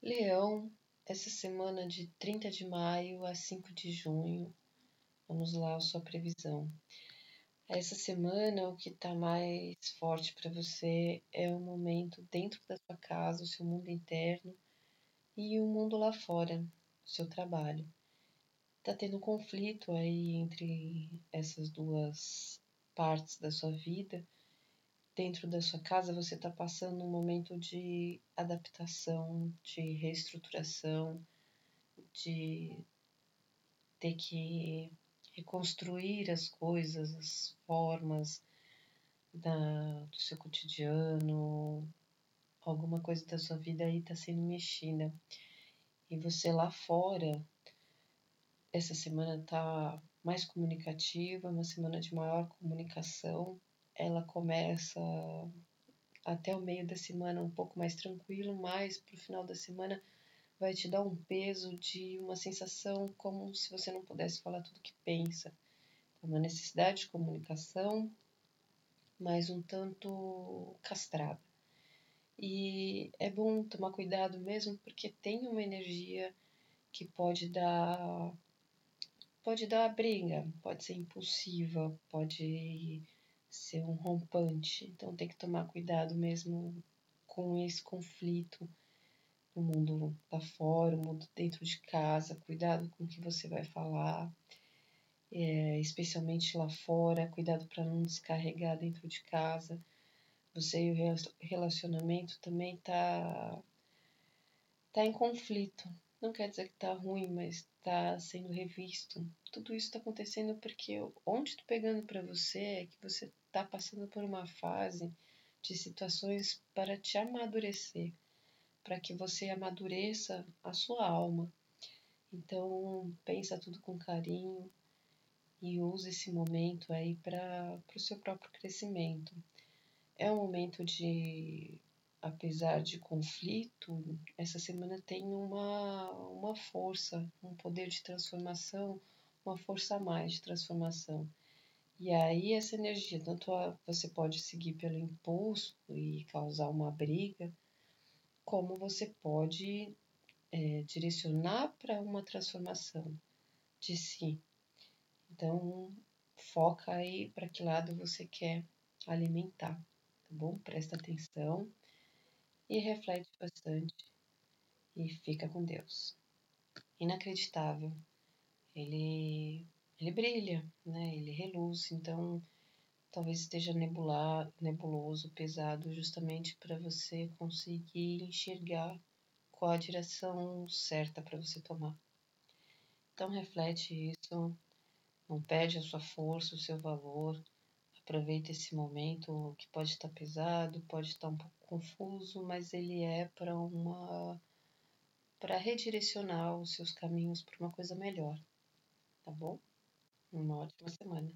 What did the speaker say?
Leão, essa semana de 30 de maio a 5 de junho, vamos lá a sua previsão. Essa semana, o que está mais forte para você é o momento dentro da sua casa, o seu mundo interno e o mundo lá fora, o seu trabalho. Está tendo um conflito aí entre essas duas partes da sua vida dentro da sua casa você está passando um momento de adaptação, de reestruturação, de ter que reconstruir as coisas, as formas da, do seu cotidiano, alguma coisa da sua vida aí está sendo mexida. E você lá fora, essa semana está mais comunicativa, uma semana de maior comunicação, ela começa até o meio da semana um pouco mais tranquilo, mas para o final da semana vai te dar um peso de uma sensação como se você não pudesse falar tudo que pensa. Uma necessidade de comunicação, mas um tanto castrada. E é bom tomar cuidado mesmo porque tem uma energia que pode dar pode dar briga, pode ser impulsiva, pode ser um rompante. Então tem que tomar cuidado mesmo com esse conflito no mundo lá fora, no mundo dentro de casa. Cuidado com o que você vai falar, é, especialmente lá fora. Cuidado para não descarregar dentro de casa. Você e o relacionamento também tá tá em conflito. Não quer dizer que tá ruim, mas tá sendo revisto. Tudo isso está acontecendo porque onde tô pegando para você é que você está passando por uma fase de situações para te amadurecer, para que você amadureça a sua alma. Então, pensa tudo com carinho e use esse momento aí para o seu próprio crescimento. É um momento de, apesar de conflito, essa semana tem uma, uma força, um poder de transformação, uma força a mais de transformação. E aí essa energia, tanto a, você pode seguir pelo impulso e causar uma briga, como você pode é, direcionar para uma transformação de si. Então, foca aí para que lado você quer alimentar, tá bom? Presta atenção e reflete bastante e fica com Deus. Inacreditável. Ele ele brilha, né? Ele reluz, então talvez esteja nebular, nebuloso, pesado, justamente para você conseguir enxergar qual a direção certa para você tomar. Então reflete isso, não perde a sua força, o seu valor. Aproveita esse momento que pode estar pesado, pode estar um pouco confuso, mas ele é para uma para redirecionar os seus caminhos para uma coisa melhor, tá bom? Uma ótima semana.